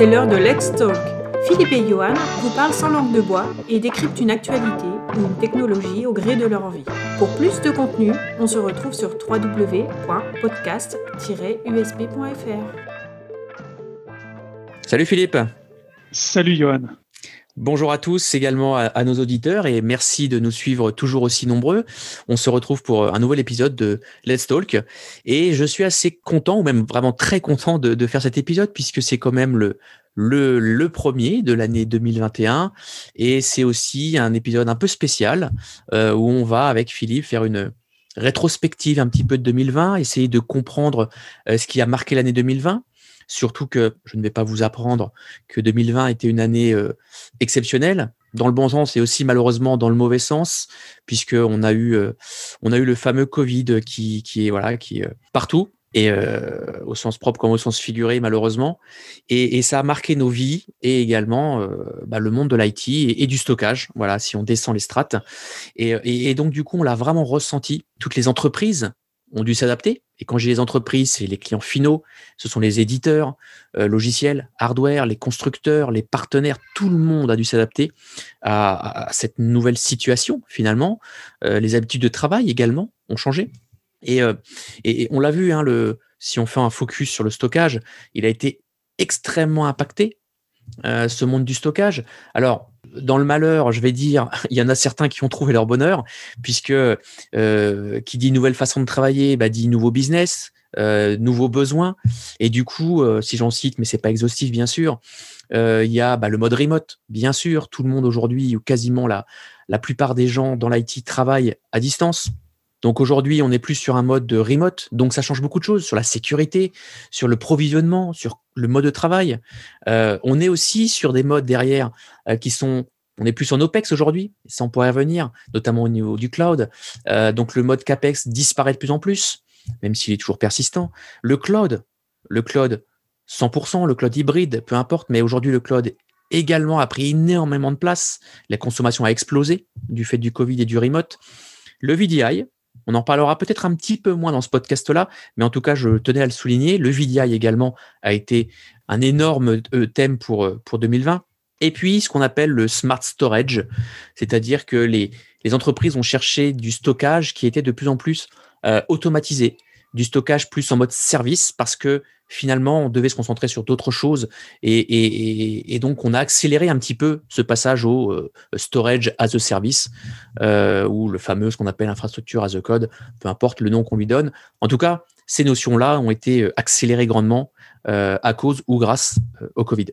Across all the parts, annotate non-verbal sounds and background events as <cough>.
c'est l'heure de Let's Talk. Philippe et Johan vous parlent sans langue de bois et décryptent une actualité ou une technologie au gré de leur envie. Pour plus de contenu, on se retrouve sur www.podcast-usb.fr. Salut Philippe. Salut Johan. Bonjour à tous, également à, nos auditeurs et merci de nous suivre toujours aussi nombreux. On se retrouve pour un nouvel épisode de Let's Talk et je suis assez content ou même vraiment très content de, faire cet épisode puisque c'est quand même le, le, le premier de l'année 2021 et c'est aussi un épisode un peu spécial euh, où on va avec Philippe faire une rétrospective un petit peu de 2020, essayer de comprendre euh, ce qui a marqué l'année 2020 Surtout que je ne vais pas vous apprendre que 2020 était une année euh, exceptionnelle, dans le bon sens et aussi malheureusement dans le mauvais sens, puisque on a eu, euh, on a eu le fameux Covid qui, qui est voilà, qui est partout et euh, au sens propre comme au sens figuré malheureusement. Et, et ça a marqué nos vies et également bah, le monde de l'IT et, du stockage voilà si on descend les strates. Et, et donc du coup on l'a vraiment ressenti. Toutes les entreprises ont dû s'adapter. Et quand j'ai les entreprises, c'est les clients finaux, ce sont les éditeurs, euh, logiciels, hardware, les constructeurs, les partenaires, tout le monde a dû s'adapter à, cette nouvelle situation finalement. Euh, les habitudes de travail également ont changé. Et, euh, on l'a vu, hein, si on fait un focus sur le stockage, il a été extrêmement impacté, ce monde du stockage. Alors, dans le malheur, je vais dire, <laughs> il y en a certains qui ont trouvé leur bonheur, puisque euh, qui dit nouvelle façon de travailler, bah, dit nouveau business, euh, nouveaux besoins. Et du coup, euh, si j'en cite, mais c'est pas exhaustif bien sûr, euh, il y a bah, le mode remote, bien sûr. Tout le monde aujourd'hui, ou quasiment la, la plupart des gens dans l'IT travaillent à distance. Donc aujourd'hui, on est plus sur un mode de remote, donc ça change beaucoup de choses sur la sécurité, sur le provisionnement, sur le mode de travail. Euh, on est aussi sur des modes derrière euh, qui sont on est plus en OPEX aujourd'hui, ça on pourrait revenir, notamment au niveau du cloud. Euh, donc le mode CAPEX disparaît de plus en plus, même s'il est toujours persistant. Le cloud, le cloud 100%, le cloud hybride, peu importe, mais aujourd'hui le cloud également a pris énormément de place. La consommation a explosé du fait du Covid et du remote. Le VDI, on en parlera peut-être un petit peu moins dans ce podcast-là, mais en tout cas, je tenais à le souligner. Le VDI également a été un énorme euh, thème pour, euh, pour 2020. Et puis, ce qu'on appelle le smart storage, c'est-à-dire que les, les entreprises ont cherché du stockage qui était de plus en plus euh, automatisé, du stockage plus en mode service, parce que finalement, on devait se concentrer sur d'autres choses. Et, donc, on a accéléré un petit peu ce passage au euh, storage as a service, euh, ou le fameux, ce qu'on appelle infrastructure as a code, peu importe le nom qu'on lui donne. En tout cas, ces notions-là ont été euh, accélérées grandement à cause ou grâce au Covid.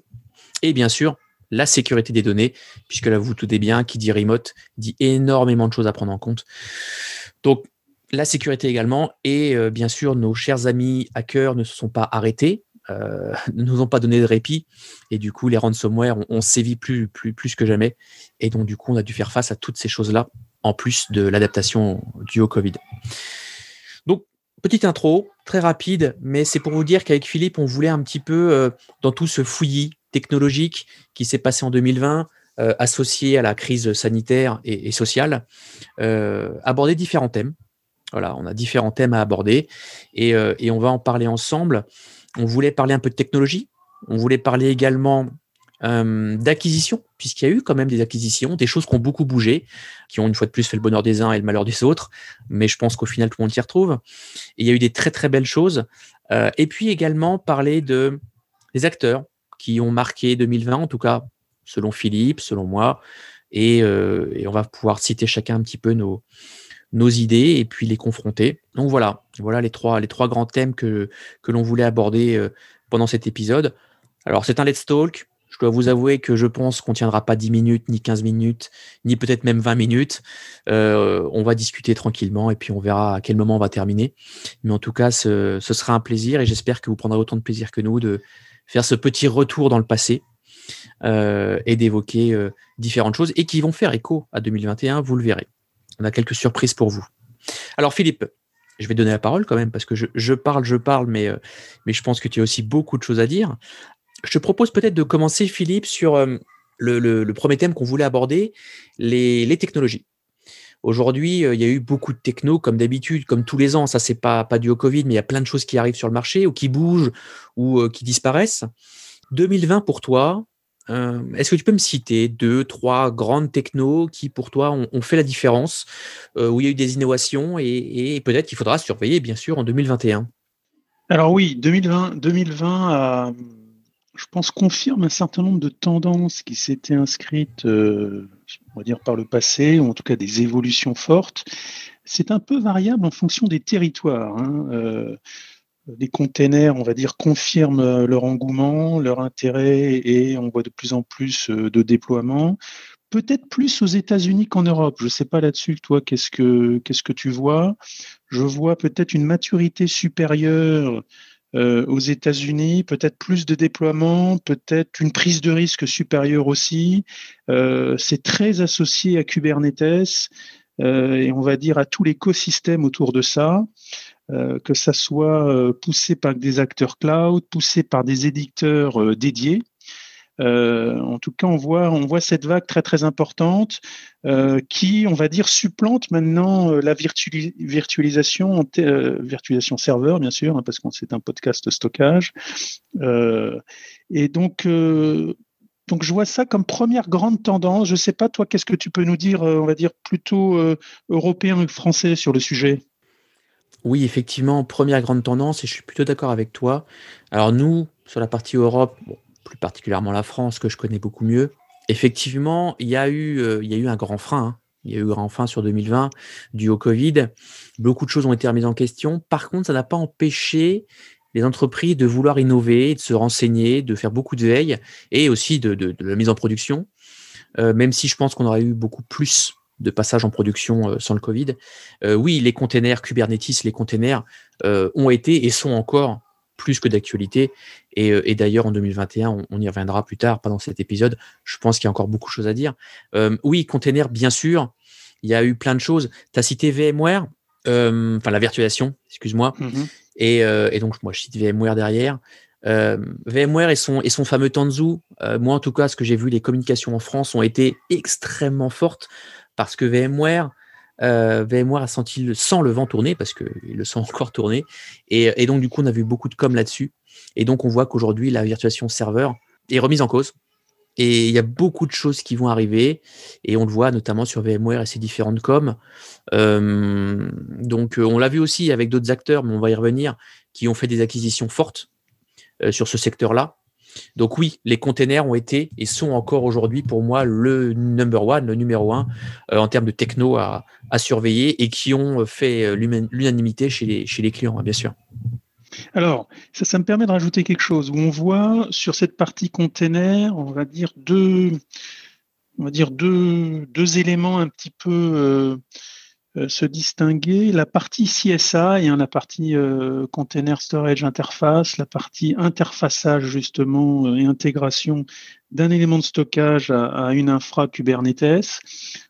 Et bien sûr, la sécurité des données, puisque là, vous tout est bien, qui dit remote, dit énormément de choses à prendre en compte. Donc, la sécurité également, et euh, bien sûr, nos chers amis hackers ne se sont pas arrêtés, euh, <laughs> ne nous ont pas donné de répit, et du coup, les ransomware ont, sévi plus, plus, plus que jamais, et donc du coup, on a dû faire face à toutes ces choses-là, en plus de l'adaptation due au Covid. Donc, petite intro, très rapide, mais c'est pour vous dire qu'avec Philippe, on voulait un petit peu, euh, dans tout ce fouillis technologique qui s'est passé en 2020, associé à la crise sanitaire et, et sociale, aborder différents thèmes voilà, on a différents thèmes à aborder euh, et, on va en parler ensemble. On voulait parler un peu de technologie. On voulait parler également euh, d'acquisition, puisqu'il y a eu quand même des acquisitions, des choses qui ont beaucoup bougé, qui ont une fois de plus fait le bonheur des uns et le malheur des autres. Mais je pense qu'au final, tout le monde s'y retrouve. il y a eu des très très belles choses. Euh, et puis également parler de des acteurs qui ont marqué 2020, en tout cas selon Philippe, selon moi. Et, et on va pouvoir citer chacun un petit peu nos, nos idées et puis les confronter. Donc voilà, voilà les trois, grands thèmes que, l'on voulait aborder euh, pendant cet épisode. Alors c'est un Let's Talk. Je dois vous avouer que je pense qu'on tiendra pas 10 minutes, ni 15 minutes, ni peut-être même 20 minutes. Euh, on va discuter tranquillement et puis on verra à quel moment on va terminer. Mais en tout cas, ce, ce sera un plaisir et j'espère que vous prendrez autant de plaisir que nous de faire ce petit retour dans le passé euh, et d'évoquer différentes choses et qui vont faire écho à 2021, vous le verrez on a quelques surprises pour vous. Alors Philippe, je vais donner la parole quand même parce que je, parle, je parle, mais, euh, mais je pense que tu as aussi beaucoup de choses à dire. Je te propose peut-être de commencer, Philippe, sur euh, le, premier thème qu'on voulait aborder, les, technologies. Aujourd'hui, euh, il y a eu beaucoup de techno, comme d'habitude, comme tous les ans. Ça, c'est pas, pas dû au Covid, mais il y a plein de choses qui arrivent sur le marché ou qui bougent ou qui disparaissent. 2020 pour toi, euh, est-ce que tu peux me citer deux, trois grandes technos qui, pour toi, ont, fait la différence, euh, où il y a eu des innovations et, peut-être qu'il faudra surveiller, bien sûr, en 2021 Alors oui, 2020, 2020 je pense, confirme un certain nombre de tendances qui s'étaient inscrites, euh, on va dire, par le passé, ou en tout cas des évolutions fortes. C'est un peu variable en fonction des territoires. Hein les containers, on va dire, confirment euh, leur engouement, leur intérêt et on voit de plus en plus euh, de déploiements. Peut-être plus aux États-Unis qu'en Europe. Je ne sais pas là-dessus, toi, qu'est-ce que, tu vois Je vois peut-être une maturité supérieure euh, aux États-Unis, peut-être plus de déploiements, peut-être une prise de risque supérieure aussi. c'est très associé à Kubernetes et on va dire à tout l'écosystème autour de ça. Euh, que ça soit euh, poussé par des acteurs cloud, poussé par des éditeurs euh, dédiés. en tout cas, on voit, cette vague très très importante qui, on va dire, supplante maintenant la virtualisation, serveur, bien sûr, hein, parce que c'est un podcast stockage. et donc, donc, je vois ça comme première grande tendance. Je ne sais pas, toi, qu'est-ce que tu peux nous dire, on va dire, plutôt européen et français sur le sujet? Oui, effectivement, première grande tendance, et je suis plutôt d'accord avec toi. Alors nous, sur la partie Europe, plus particulièrement la France, que je connais beaucoup mieux, effectivement, il y a eu, euh, un grand frein. Hein. Il y a eu un grand frein sur 2020 dû au Covid. Beaucoup de choses ont été remises en question. Par contre, ça n'a pas empêché les entreprises de vouloir innover, de se renseigner, de faire beaucoup de veille et aussi de, la mise en production. Euh, même si je pense qu'on aurait eu beaucoup plus de passage en production euh, sans le Covid. Euh, oui, les containers Kubernetes, les containers euh, ont été et sont encore plus que d'actualité. Et, d'ailleurs, en 2021, on, y reviendra plus tard, pendant cet épisode. Je pense qu'il y a encore beaucoup de choses à dire. oui, containers, bien sûr. Il y a eu plein de choses. Tu as cité VMware, enfin la virtualisation, excuse-moi. Mm-hmm. et, donc, moi, je cite VMware derrière. VMware et son, et son fameux Tanzu, moi en tout cas, ce que j'ai vu, les communications en France ont été extrêmement fortes parce que VMware, euh, VMware a senti le, sent le vent tourner, parce qu'il le sent <laughs> encore tourner. Et, donc, du coup, on a vu beaucoup de com là-dessus. Et donc, on voit qu'aujourd'hui, la virtualisation serveur est remise en cause. Et il y a beaucoup de choses qui vont arriver. Et on le voit notamment sur VMware et ses différentes com. Euh, donc, euh, on l'a vu aussi avec d'autres acteurs, mais on va y revenir, qui ont fait des acquisitions fortes sur ce secteur-là. Donc oui, les containers ont été et sont encore aujourd'hui pour moi le number one, le numéro un euh, en termes de techno à, surveiller et qui ont fait euh, l'unanimité chez les, clients, hein, bien sûr. Alors, ça, me permet de rajouter quelque chose on voit sur cette partie container, on va dire deux, on va dire deux, éléments un petit peu euh, se distinguer la partie CSI, hein, la partie euh, Container Storage Interface, la partie interfaçage justement euh, et intégration d'un élément de stockage à, une infra Kubernetes.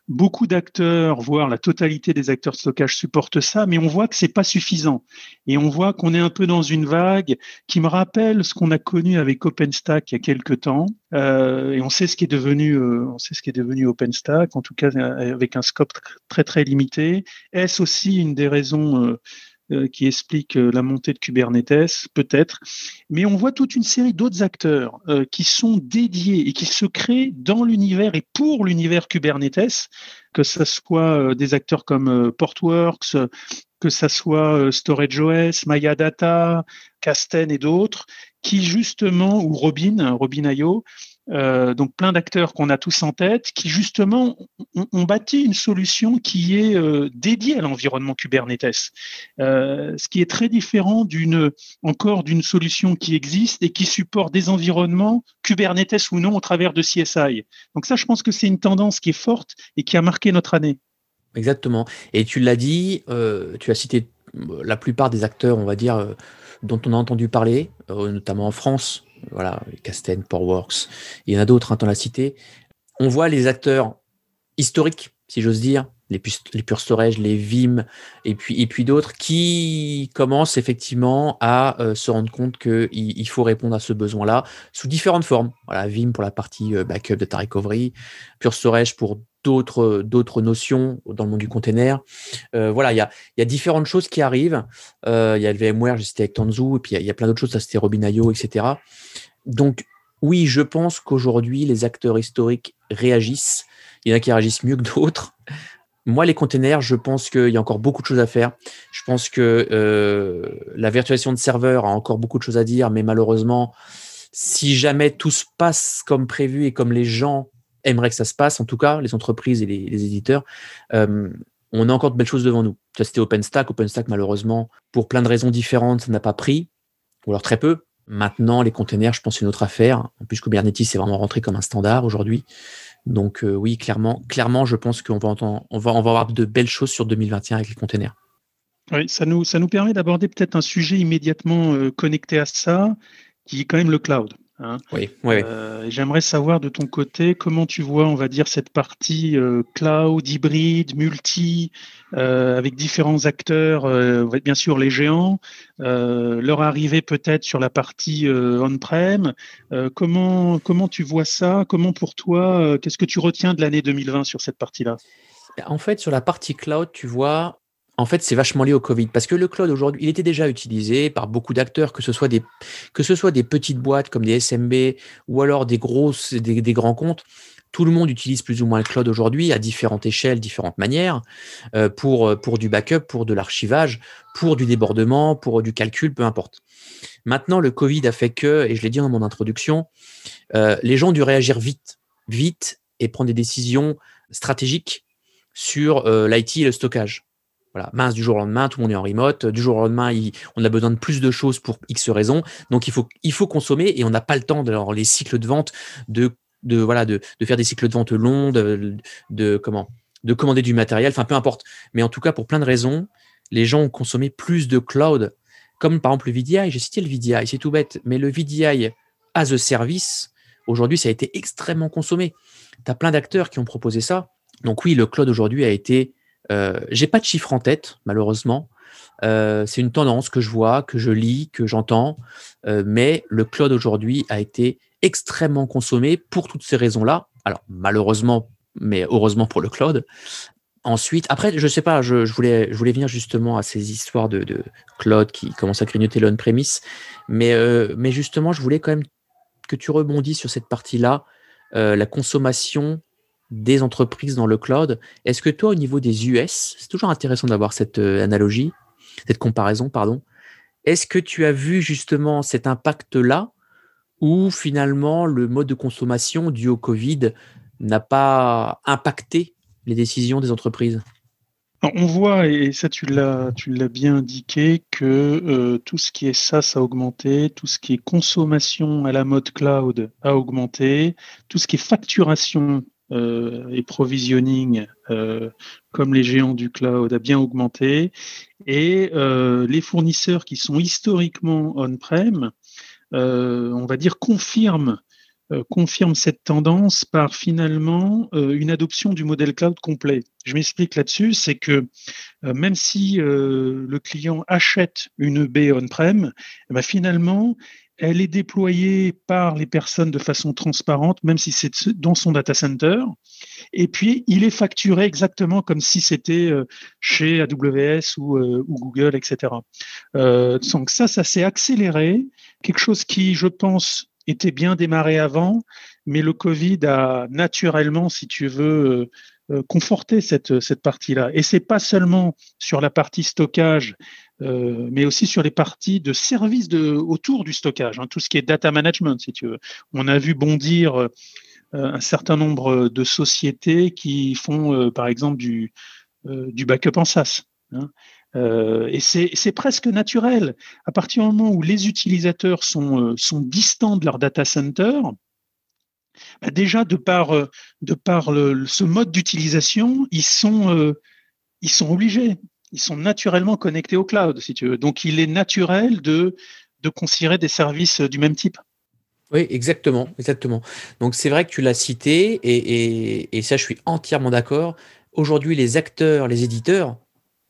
Beaucoup d'acteurs, voire la totalité des acteurs de stockage supportent ça, mais on voit que c'est pas suffisant. Et on voit qu'on est un peu dans une vague qui me rappelle ce qu'on a connu avec OpenStack il y a quelques temps. Euh, et on sait ce qui est devenu, euh, on sait ce qui est devenu OpenStack, en tout cas avec un scope très très limité. Est-ce aussi une des raisons euh, euh, qui explique euh, la montée de Kubernetes, peut-être. Mais on voit toute une série d'autres acteurs euh, qui sont dédiés et qui se créent dans l'univers et pour l'univers Kubernetes, que ce soit des acteurs comme Portworx, que ce soit StorageOS, Data, Kasten et d'autres, qui justement, ou Robin, Robin.io, euh, donc plein d'acteurs qu'on a tous en tête, qui justement ont, bâti une solution qui est euh, dédiée à l'environnement Kubernetes, euh, ce qui est très différent d'une encore d'une solution qui existe et qui supporte des environnements Kubernetes ou non au travers de CSI. Donc ça, je pense que c'est une tendance qui est forte et qui a marqué notre année. Exactement. Et tu l'as dit, tu as cité la plupart des acteurs, on va dire, dont on a entendu parler, notamment en France, voilà, Casten, Portworx, il y en a d'autres, hein, dans la cité. On voit les acteurs historiques, si j'ose dire, les, les Pure Storage, les Vim, et puis, et puis d'autres, qui commencent effectivement à euh, se rendre compte qu'il il faut répondre à ce besoin-là sous différentes formes. Voilà, Vim pour la partie euh, backup, data recovery, Pure Storage pour d'autres d'autres notions dans le monde du container. Euh, voilà, il y a, y a, différentes choses qui arrivent. Il y a le VMware, cité avec Tanzu, et puis il y, a plein d'autres choses, ça c'était Robin.io, etc. Donc, oui, je pense qu'aujourd'hui, les acteurs historiques réagissent. Il y en a qui réagissent mieux que d'autres. Moi, les containers, je pense qu'il y a encore beaucoup de choses à faire. Je pense que euh, la virtualisation de serveurs a encore beaucoup de choses à dire, mais malheureusement, si jamais tout se passe comme prévu et comme les gens aimeraient que ça se passe, en tout cas, les entreprises et les, éditeurs, euh, on a encore de belles choses devant nous. C'était OpenStack. OpenStack, malheureusement, pour plein de raisons différentes, ça n'a pas pris, ou alors très peu. Maintenant, les containers, je pense, c'est une autre affaire. En plus, Kubernetes est vraiment rentré comme un standard aujourd'hui. Donc, euh, oui, clairement, clairement, je pense qu'on va, on va, on va avoir de belles choses sur 2021 avec les containers. Oui, ça nous, ça nous permet d'aborder peut-être un sujet immédiatement euh, connecté à ça, qui est quand même le cloud. Hein. Oui, oui. Euh, J'aimerais savoir de ton côté comment tu vois, on va dire, cette partie euh, cloud, hybride, multi, euh, avec différents acteurs, euh, bien sûr les géants, euh, leur arrivée peut-être sur la partie on-prem. comment, comment tu vois ça? Comment pour toi, qu'est-ce que tu retiens de l'année 2020 sur cette partie-là? En fait, sur la partie cloud, tu vois, en fait, c'est vachement lié au Covid parce que le cloud aujourd'hui, il était déjà utilisé par beaucoup d'acteurs, que ce soit des que ce soit des petites boîtes comme des SMB ou alors des grosses des, grands comptes. Tout le monde utilise plus ou moins le cloud aujourd'hui à différentes échelles, différentes manières, euh, pour, pour du backup, pour de l'archivage, pour du débordement, pour du calcul, peu importe. Maintenant, le Covid a fait que, et je l'ai dit dans mon introduction, euh, les gens ont dû réagir vite, vite et prendre des décisions stratégiques sur euh, l'IT et le stockage. Mince, du jour au lendemain, tout le monde est en remote. Du jour au lendemain, on a besoin de plus de choses pour X raisons. Donc, il faut, il faut consommer et on n'a pas le temps, de, les cycles de vente, de, de, voilà, de, de faire des cycles de vente longs, de, de, comment, de commander du matériel, enfin, peu importe. Mais en tout cas, pour plein de raisons, les gens ont consommé plus de cloud, comme par exemple le VDI. J'ai cité le VDI, c'est tout bête, mais le VDI as a service, aujourd'hui, ça a été extrêmement consommé. Tu as plein d'acteurs qui ont proposé ça. Donc, oui, le cloud aujourd'hui a été euh, j'ai pas de chiffres en tête, malheureusement. Euh, c'est une tendance que je vois, que je lis, que j'entends, euh, mais le cloud aujourd'hui a été extrêmement consommé pour toutes ces raisons-là. Alors malheureusement, mais heureusement pour le cloud. Ensuite, après, je sais pas, je, voulais, je voulais venir justement à ces histoires de, de cloud qui commencent à grignoter l'on-premise, mais, mais justement, je voulais quand même que tu rebondis sur cette partie-là, la consommation des entreprises dans le cloud. Est-ce que toi, au niveau des US, c'est toujours intéressant d'avoir cette euh, analogie, cette comparaison, pardon. Est-ce que tu as vu justement cet impact-là ou finalement le mode de consommation dû au Covid n'a pas impacté les décisions des entreprises? On voit, et ça tu l'as, tu l'as bien indiqué, que euh, tout ce qui est SaaS a augmenté, tout ce qui est consommation à la mode cloud a augmenté, tout ce qui est facturation euh, et provisioning, euh, comme les géants du cloud, a bien augmenté. Et euh, les fournisseurs qui sont historiquement on-prem, on va dire, confirment confirme cette tendance par finalement une adoption du modèle cloud complet. Je m'explique là-dessus, c'est que même si le client achète une baie on-prem, eh ben, finalement, elle est déployée par les personnes de façon transparente, même si c'est dans son data center. Et puis, il est facturé exactement comme si c'était euh, chez AWS euh, ou, Google, etc. Euh, donc ça, ça s'est accéléré. Quelque chose qui, je pense, était bien démarré avant, mais le Covid a naturellement, si tu veux, conforté cette, cette partie-là. Et c'est pas seulement sur la partie stockage euh, mais aussi sur les parties de services autour du stockage, hein, tout ce qui est data management, si tu veux. On a vu bondir euh, un certain nombre de sociétés qui font, euh, par exemple, du, backup en SaaS. Hein. et c'est presque naturel. À partir du moment où les utilisateurs sont, distants de leur data center, bah déjà de par, ce mode d'utilisation, ils sont obligés ils sont naturellement connectés au cloud, si tu veux. Donc, il est naturel de, de considérer des services du même type. Oui, exactement, exactement. Donc, c'est vrai que tu l'as cité, et, et, ça, je suis entièrement d'accord. Aujourd'hui, les acteurs, les éditeurs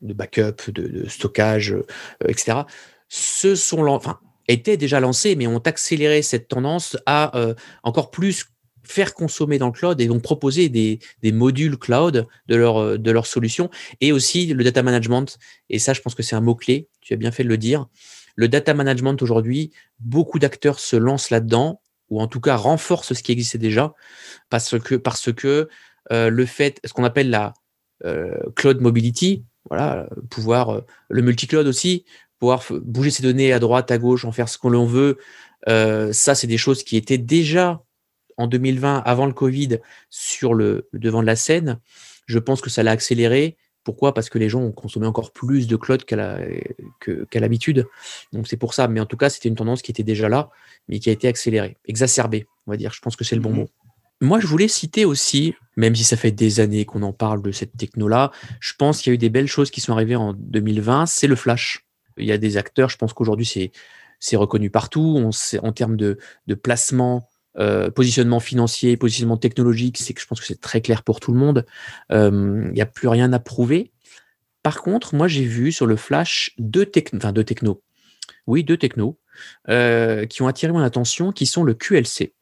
de backup, de, stockage, euh, etc., se sont, enfin, étaient déjà lancés, mais ont accéléré cette tendance à euh, encore plus faire consommer dans le cloud et donc proposer des, des modules cloud de leur, euh, de leur solution et aussi le data management. Et ça, je pense que c'est un mot-clé. Tu as bien fait de le dire. Le data management aujourd'hui, beaucoup d'acteurs se lancent là-dedans. ou en tout cas renforce ce qui existait déjà, parce que, parce que le fait, ce qu'on appelle la cloud mobility, voilà, pouvoir, le multi-cloud aussi, pouvoir bouger ses données à droite, à gauche, en faire ce qu'on veut, ça, c'est des choses qui étaient déjà en 2020, avant le Covid, sur le, devant de la scène. Je pense que ça l'a accéléré. Pourquoi? Parce que les gens ont consommé encore plus de cloud qu'à l'habitude. Donc c'est pour ça. Mais en tout cas, c'était une tendance qui était déjà là, mais qui a été accélérée, exacerbée, on va dire. Je pense que c'est le bon mmh mot. Moi, je voulais citer aussi, même si ça fait des années qu'on en parle de cette techno-là, je pense qu'il y a eu des belles choses qui sont arrivées en 2020. C'est le flash. Il y a des acteurs, je pense qu'aujourd'hui, c'est reconnu partout. On en termes de, placement, euh, positionnement financier, positionnement technologique, c'est que je pense que c'est très clair pour tout le monde. Euh, il n'y a plus rien à prouver. Par contre, moi, j'ai vu sur le Flash deux, techno, enfin, deux technos, oui, deux technos, euh, qui ont attiré mon attention, qui sont le QLC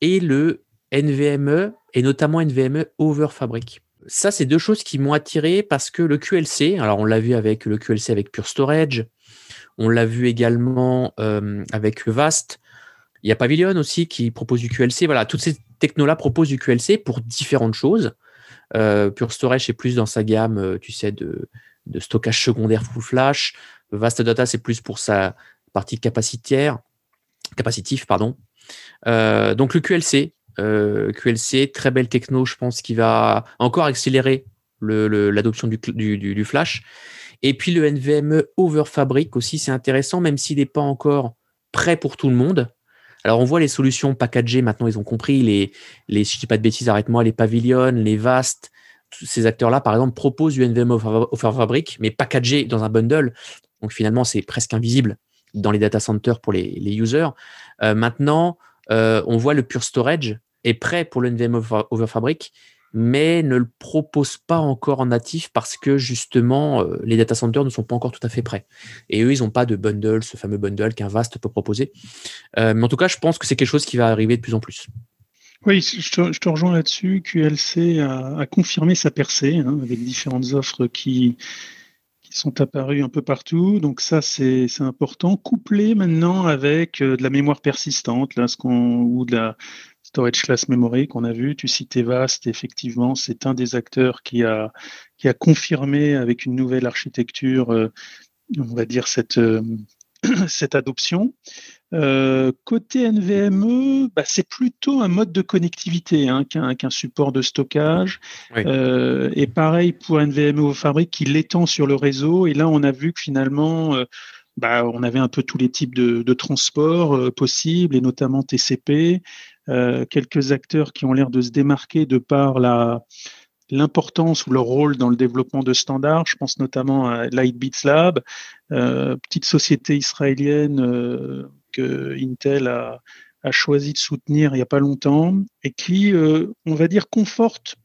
et le NVMe, et notamment NVMe over Fabric. Ça, c'est deux choses qui m'ont attiré parce que le QLC, alors on l'a vu avec le QLC avec Pure Storage, on l'a vu également euh, avec Vast. Il y a Pavilion aussi qui propose du QLC. Voilà, toutes ces technos-là proposent du QLC pour différentes choses. Euh, Pure Storage, c'est plus dans sa gamme, euh, tu sais, de, stockage secondaire full flash. Vast Data, c'est plus pour sa partie capacitaire, capacitif, pardon. donc le QLC, QLC, très belle techno, je pense, qui va encore accélérer l'adoption du, flash. Et puis le NVMe over Fabric aussi, c'est intéressant, même s'il n'est pas encore prêt pour tout le monde. Alors on voit les solutions packagées, maintenant ils ont compris, les, les si je dis pas de bêtises, arrête-moi, les Pavilion, les Vast, ces acteurs-là, par exemple, proposent du NVMe over Fabric, mais packagé dans un bundle. Donc finalement, c'est presque invisible dans les data centers pour les, les users. Euh, maintenant, euh, on voit le Pure Storage est prêt pour le NVMe over Fabric, mais ne le propose pas encore en natif parce que justement, euh, les data centers ne sont pas encore tout à fait prêts. Et eux, ils n'ont pas de bundle, ce fameux bundle qu'un Vast peut proposer. Euh, mais en tout cas, je pense que c'est quelque chose qui va arriver de plus en plus. Oui, je te, rejoins là-dessus. QLC a, confirmé sa percée hein, avec différentes offres qui, qui sont apparues un peu partout. Donc ça, c'est important. Couplé maintenant avec euh, de la mémoire persistante, là, ce qu'on, ou de la, Storage Class Memory qu'on a vu, tu citais Vast, effectivement, c'est un des acteurs qui a, qui a confirmé avec une nouvelle architecture, euh, on va dire, cette, euh, <clears throat> cette adoption. Euh, côté NVMe, bah, c'est plutôt un mode de connectivité hein, qu'un support de stockage. et pareil pour NVMe au fabrique qui l'étend sur le réseau. Et là, on a vu que finalement, bah, on avait un peu tous les types de, de transports possibles, et notamment TCP. Euh, quelques acteurs qui ont l'air de se démarquer de par la, l'importance ou leur rôle dans le développement de standards. Je pense notamment à Lightbeats Lab, euh, petite société israélienne euh, que Intel a, a, choisi de soutenir il n'y a pas longtemps et qui, on va dire, conforte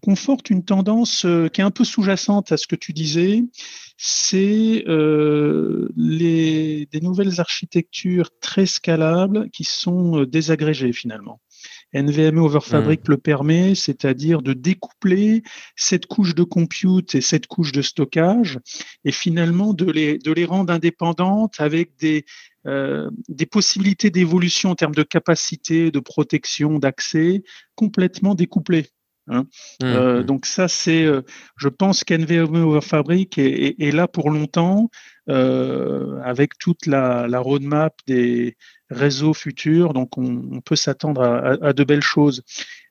conforte une tendance euh, qui est un peu sous-jacente à ce que tu disais, c'est euh, des nouvelles architectures très scalables qui sont euh, désagrégées finalement. NVMe over Fabric hmm. le permet, c'est-à-dire de découpler cette couche de compute et cette couche de stockage, et finalement de les, de les rendre indépendantes avec des, des possibilités d'évolution en termes de capacité, de protection, d'accès complètement découplées. Hein. Mmh, euh, mmh. donc ça, c'est, euh, je pense qu'NVMe Fabric est, est, là pour longtemps, euh, avec toute la, la, roadmap des réseaux futurs. Donc on, peut s'attendre à, de belles choses.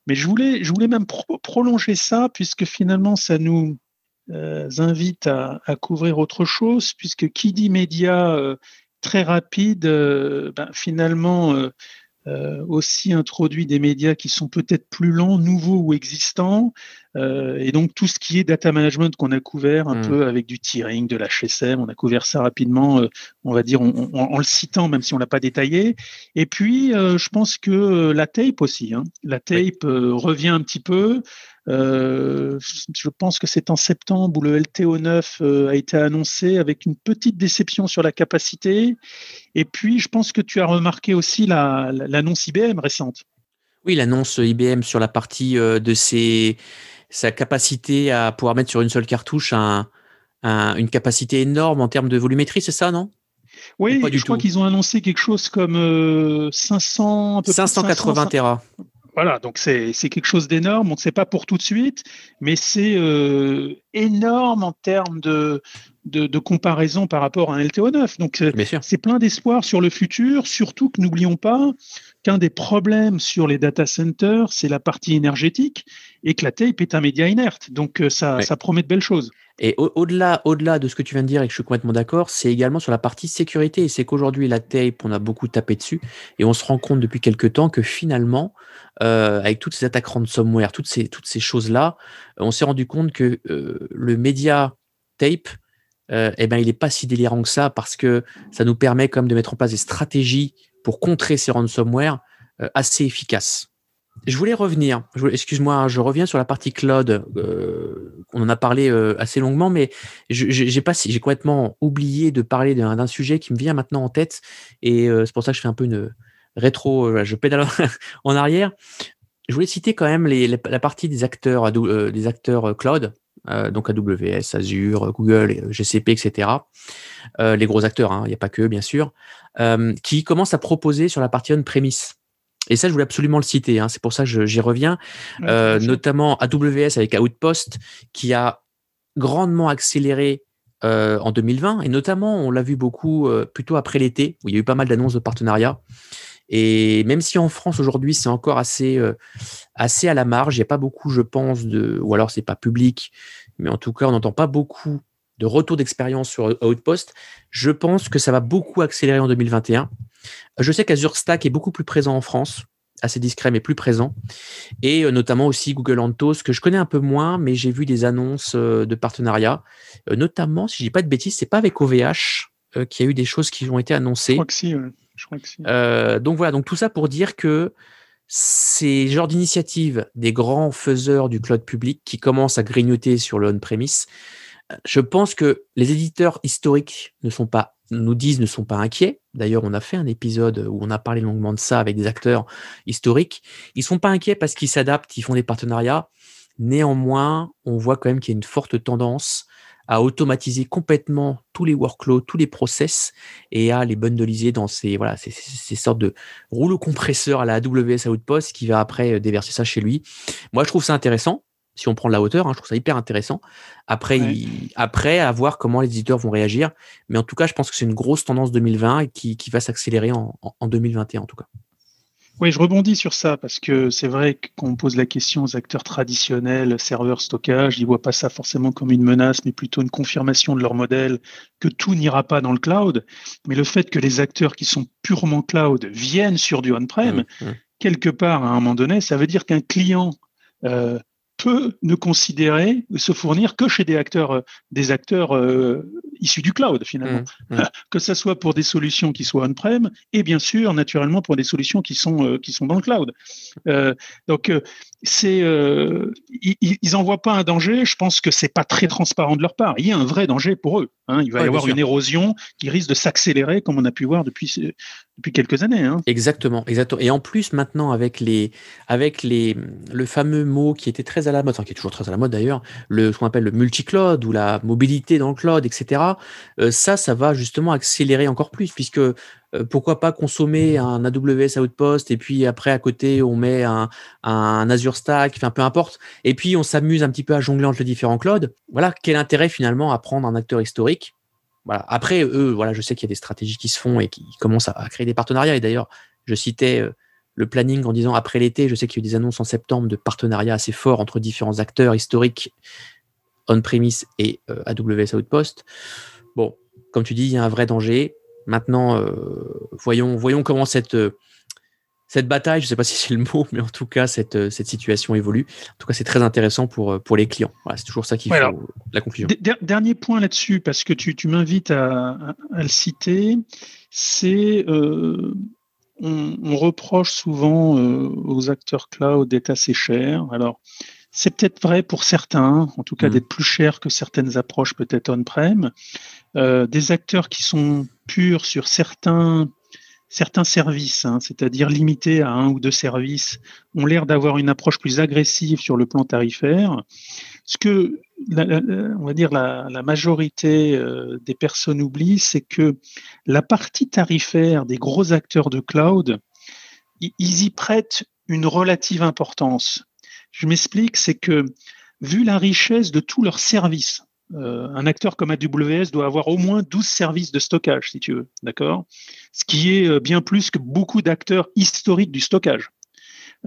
Mais je voulais, je voulais même prolonger ça, puisque finalement, ça nous invite à, couvrir autre chose, puisque qui dit média très rapide, ben, finalement aussi introduit des médias qui sont peut-être plus lents, nouveaux ou existants, euh, et donc tout ce qui est data management qu'on a couvert un hmm. peu avec du tiering, de l'HSM, on a couvert ça rapidement, euh, on va dire en le citant, même si on l'a pas détaillé. Et puis, je pense que la tape aussi, hein. la tape revient un petit peu. Euh, je pense que c'est en septembre où le LTO9 euh, a été annoncé avec une petite déception sur la capacité. Et puis, je pense que tu as remarqué aussi l'annonce IBM récente. Oui, l'annonce IBM sur la partie euh, de ses, sa capacité à pouvoir mettre sur une seule cartouche un, une capacité énorme en termes de volumétrie, c'est ça, non? Oui, je crois qu'ils ont annoncé quelque chose comme 500, 580 Tera. Voilà, donc c'est quelque chose d'énorme. On ne sait pas pour tout de suite, mais c'est euh, énorme en termes de, de, comparaison par rapport à un LTO 9. Donc c'est plein d'espoir sur le futur, surtout que n'oublions pas qu'un des problèmes sur les data centers, c'est la partie énergétique et que la tape est un média inerte. Donc euh, ça, ça promet de belles choses. Et au-delà, au-delà de ce que tu viens de dire et que je suis complètement d'accord, c'est également sur la partie sécurité. Et c'est qu'aujourd'hui, la tape, on a beaucoup tapé dessus et on se rend compte depuis quelques temps que finalement, euh, avec toutes ces attaques ransomware, toutes ces, toutes ces choses-là, on s'est rendu compte que euh, le média tape, euh, eh ben, il n'est pas si délirant que ça parce que ça nous permet quand de mettre en place des stratégies pour contrer ces ransomware assez efficaces. Je voulais revenir, excuse-moi, hein, je reviens sur la partie cloud. Euh, on en a parlé euh, assez longuement, mais j'ai pas, j'ai complètement oublié de parler d'un sujet qui me vient maintenant en tête, et euh, c'est pour ça que je fais un peu une rétro, je pédale <laughs> en arrière. Je voulais citer quand même les, la partie des acteurs, des acteurs cloud, donc AWS, Azure, Google, GCP, etc. les gros acteurs, hein, il n'y a pas que, bien sûr, qui commencent à proposer sur la partie on-premise et ça, je voulais absolument le citer. Hein. C'est pour ça que j'y reviens. Euh, notamment AWS avec Outpost, qui a grandement accéléré euh, en 2020. Et notamment, on l'a vu beaucoup euh, plutôt après l'été, où il y a eu pas mal d'annonces de partenariats. Et même si en France aujourd'hui c'est encore assez assez à la marge, il n'y a pas beaucoup, je pense, de ou alors c'est pas public, mais en tout cas on n'entend pas beaucoup de retour d'expérience sur Outpost. Je pense que ça va beaucoup accélérer en 2021. Je sais qu'Azure Stack est beaucoup plus présent en France, assez discret mais plus présent, et euh, notamment aussi Google Anthos que je connais un peu moins, mais j'ai vu des annonces euh, de partenariat, euh, notamment si je dis pas de bêtises, c'est pas avec OVH qu'il y a eu des choses qui ont été annoncées. Si. donc voilà, donc tout ça pour dire que ces genres d'initiatives des grands faiseurs du cloud public qui commencent à grignoter sur le on-premise, je pense que les éditeurs historiques ne sont pas nous disent ne sont pas inquiets. D'ailleurs, on a fait un épisode où on a parlé longuement de ça avec des acteurs historiques. Ils sont pas inquiets parce qu'ils s'adaptent, ils font des partenariats. Néanmoins, on voit quand même qu'il y a une forte tendance à automatiser complètement tous les workflows, tous les process et à les bundleiser dans ces, voilà, ces, ces sortes de rouleaux compresseurs à la AWS Outpost qui va après déverser ça chez lui. Moi, je trouve ça intéressant si on prend de la hauteur. Hein, je trouve ça hyper intéressant. Après, après, à voir comment les éditeurs vont réagir. Mais en tout cas, je pense que c'est une grosse tendance 2020 et qui, qui va s'accélérer en, en, 2021 en tout cas. Oui, je rebondis sur ça parce que c'est vrai qu'on pose la question aux acteurs traditionnels, serveurs, stockage, ils ne voient pas ça forcément comme une menace, mais plutôt une confirmation de leur modèle que tout n'ira pas dans le cloud. Mais le fait que les acteurs qui sont purement cloud viennent sur du on-prem, mmh, mmh. quelque part, à un moment donné, ça veut dire qu'un client euh, peut ne considérer se fournir que chez des acteurs, euh, des acteurs euh, issus du cloud finalement, mmh, mmh. <laughs> que ce soit pour des solutions qui soient on-prem et bien sûr naturellement pour des solutions qui sont euh, qui sont dans le cloud. donc c'est ils, n'en voient pas un danger. Je pense que c'est pas très transparent de leur part. Il y a un vrai danger pour eux. Hein. Il va y avoir une érosion qui risque de s'accélérer comme on a pu voir depuis depuis quelques années. Hein. Exactement, exactement. Et en plus maintenant avec les avec les le fameux mot qui était très à la mode, enfin qui est toujours très à la mode d'ailleurs, le ce qu'on appelle le multi-cloud ou la mobilité dans le cloud, etc. Euh, ça, ça va justement accélérer encore plus puisque euh, pourquoi pas consommer un AWS Outpost et puis après à côté on met un, un Azure Stack, enfin peu importe, et puis on s'amuse un petit peu à jongler entre les différents clouds. Voilà, quel intérêt finalement à prendre un acteur historique? Voilà. Après, eux, voilà, je sais qu'il y a des stratégies qui se font et qui commencent à, créer des partenariats. Et d'ailleurs, je citais euh, le planning en disant après l'été, je sais qu'il y a eu des annonces en septembre de partenariats assez forts entre différents acteurs historiques on-premise et euh, AWS Outpost. Bon, comme tu dis, il y a un vrai danger. Maintenant, euh, voyons, voyons comment cette, cette bataille, je ne sais pas si c'est le mot, mais en tout cas, cette, cette situation évolue. En tout cas, c'est très intéressant pour, pour les clients. Voilà, c'est toujours ça qui fait la conclusion. Dernier point là-dessus, parce que tu, tu m'invites à, à, le citer, c'est euh, on, on, reproche souvent euh, aux acteurs cloud d'être assez chers. Alors, c'est peut-être vrai pour certains, en tout cas mmh. d'être plus cher que certaines approches peut-être on-prem. Euh, des acteurs qui sont purs sur certains certains services, hein, c'est-à-dire limités à un ou deux services, ont l'air d'avoir une approche plus agressive sur le plan tarifaire. Ce que, on va dire, la, majorité euh, des personnes oublient, c'est que la partie tarifaire des gros acteurs de cloud, ils y prêtent une relative importance. Je m'explique, c'est que vu la richesse de tous leurs services, euh, un acteur comme AWS doit avoir au moins 12 services de stockage, si tu veux, d'accord? Ce qui est euh, bien plus que beaucoup d'acteurs historiques du stockage.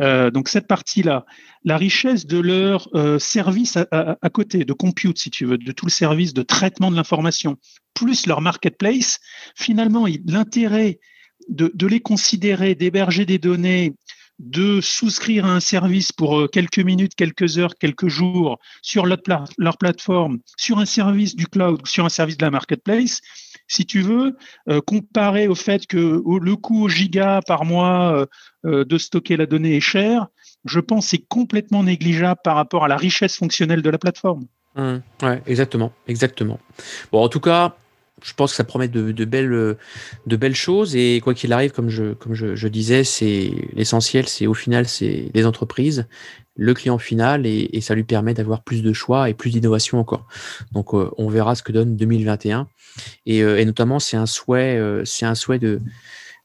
Euh, donc cette partie-là, la richesse de leur service à, côté, de compute, si tu veux, de tout le service de traitement de l'information, plus leur marketplace, finalement, l'intérêt de, les considérer, d'héberger des données, de souscrire à un service pour euh, quelques minutes, quelques heures, quelques jours sur leur, plateforme, sur un service du cloud, sur un service de la marketplace, si tu veux, euh, comparer au fait que le coût au giga par mois euh, de stocker la donnée est cher, je pense c'est complètement négligeable par rapport à la richesse fonctionnelle de la plateforme. Mmh, ouais, exactement, exactement. Bon, en tout cas, je pense que ça promet de, belles, choses. Et quoi qu'il arrive, comme je, disais, c'est l'essentiel, c'est au final, c'est les entreprises, le client final, et, ça lui permet d'avoir plus de choix et plus d'innovation encore. Donc, euh, on verra ce que donne 2021. Euh, et, notamment, c'est un souhait, euh, c'est un souhait de,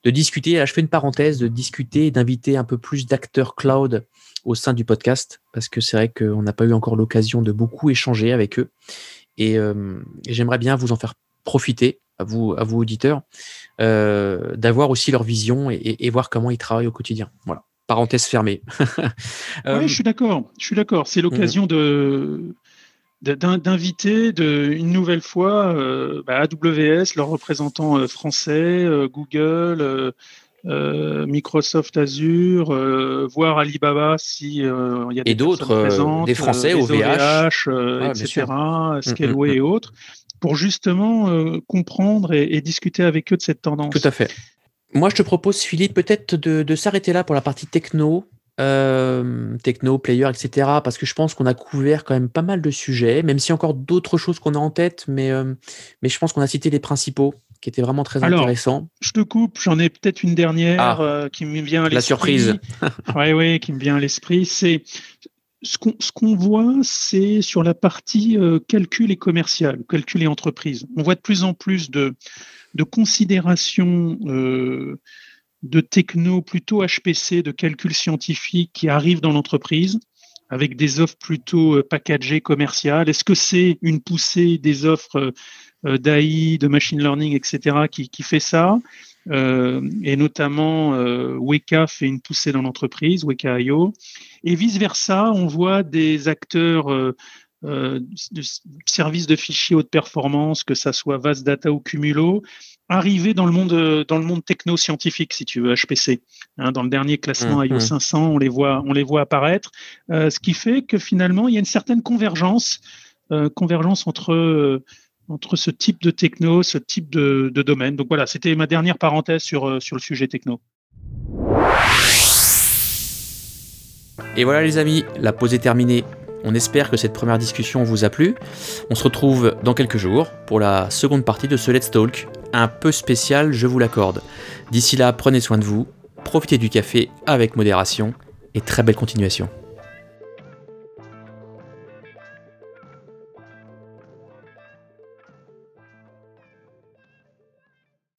discuter. Là, je fais une parenthèse, de discuter, d'inviter un peu plus d'acteurs cloud au sein du podcast, parce que c'est vrai qu'on n'a pas eu encore l'occasion de beaucoup échanger avec eux. Et, et j'aimerais bien vous en faire profiter, à vous, à vous auditeurs, euh, d'avoir aussi leur vision et, voir comment ils travaillent au quotidien. Voilà. Parenthèse fermée. <laughs> Euh, oui, je suis d'accord. Je suis d'accord. C'est l'occasion de d'inviter une nouvelle fois euh, bah, AWS, leurs représentants français, Google, Microsoft Azure, voire Alibaba si il y a des et d'autres, des Français, OVH, OVH etc., Scaleway et autres, pour justement euh, comprendre et, discuter avec eux de cette tendance. Tout à fait. Moi, je te propose, Philippe, peut-être de, s'arrêter là pour la partie techno, euh, techno, player, etc. Parce que je pense qu'on a couvert quand même pas mal de sujets, même a encore d'autres choses qu'on a en tête, mais, euh, mais je pense qu'on a cité les principaux qui étaient vraiment très Alors, intéressants. Je te coupe, j'en ai peut-être une dernière ah, qui me vient à l'esprit. La surprise. <laughs> oui, oui, qui me vient à l'esprit. C'est ce qu'on voit, c'est sur la partie euh, calcul et commercial, calcul et entreprise. On voit de plus en plus de, considérations euh, de techno plutôt HPC, de calcul scientifique qui arrivent dans l'entreprise avec des offres plutôt euh, packagées commerciales. Est-ce que c'est une poussée des offres d'AI, de machine learning, etc., qui, fait ça? Et notamment euh, Weka fait une poussée dans l'entreprise, Weka.io, et vice-versa, on voit des acteurs euh, de services de fichiers haute performance, que ça soit Vast Data ou Cumulo, arriver dans le monde dans le monde techno-scientifique, si tu veux, HPC. Hein, dans le dernier classement mmh, IO 500, mmh. on les voit on les voit apparaître, ce qui fait que finalement il y a une certaine convergence, convergence entre entre ce type de techno, ce type de, domaine. Donc voilà, c'était ma dernière parenthèse sur, euh, sur le sujet techno. Et voilà les amis, la pause est terminée. On espère que cette première discussion vous a plu. On se retrouve dans quelques jours pour la seconde partie de ce Let's Talk, un peu spécial, je vous l'accorde. D'ici là, prenez soin de vous, profitez du café avec modération et très belle continuation.